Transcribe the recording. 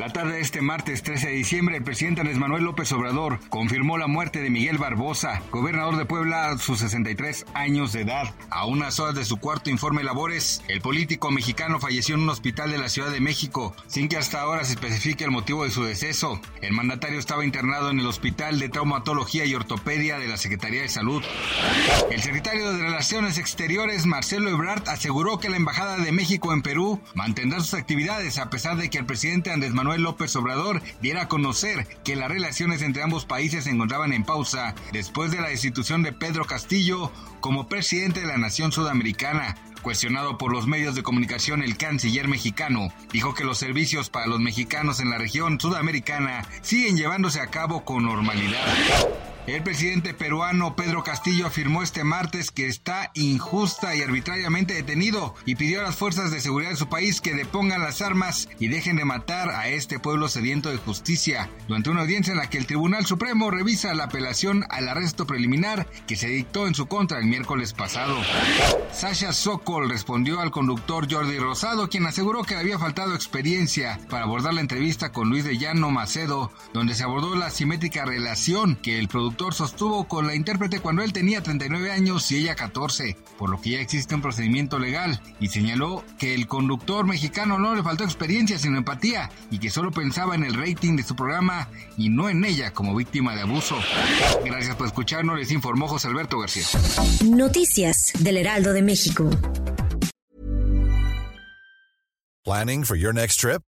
La tarde de este martes 13 de diciembre, el presidente Andrés Manuel López Obrador confirmó la muerte de Miguel Barbosa, gobernador de Puebla a sus 63 años de edad. A unas horas de su cuarto informe labores, el político mexicano falleció en un hospital de la Ciudad de México, sin que hasta ahora se especifique el motivo de su deceso. El mandatario estaba internado en el Hospital de Traumatología y Ortopedia de la Secretaría de Salud. El secretario de Relaciones Exteriores, Marcelo Ebrard, aseguró que la Embajada de México en Perú mantendrá sus actividades a pesar de que el presidente Andrés Manuel López Obrador diera a conocer que las relaciones entre ambos países se encontraban en pausa después de la destitución de Pedro Castillo como presidente de la nación sudamericana. Cuestionado por los medios de comunicación, el canciller mexicano dijo que los servicios para los mexicanos en la región sudamericana siguen llevándose a cabo con normalidad. El presidente peruano Pedro Castillo afirmó este martes que está injusta y arbitrariamente detenido y pidió a las fuerzas de seguridad de su país que depongan las armas y dejen de matar a este pueblo sediento de justicia. Durante una audiencia en la que el Tribunal Supremo revisa la apelación al arresto preliminar que se dictó en su contra el miércoles pasado. Sasha Sokol respondió al conductor Jordi Rosado, quien aseguró que le había faltado experiencia para abordar la entrevista con Luis de Llano Macedo, donde se abordó la simétrica relación que el productor sostuvo con la intérprete cuando él tenía 39 años y ella 14, por lo que ya existe un procedimiento legal, y señaló que el conductor mexicano no le faltó experiencia sino empatía y que solo pensaba en el rating de su programa y no en ella como víctima de abuso. Gracias por escucharnos, les informó José Alberto García. Noticias del Heraldo de México. Planning for your next trip?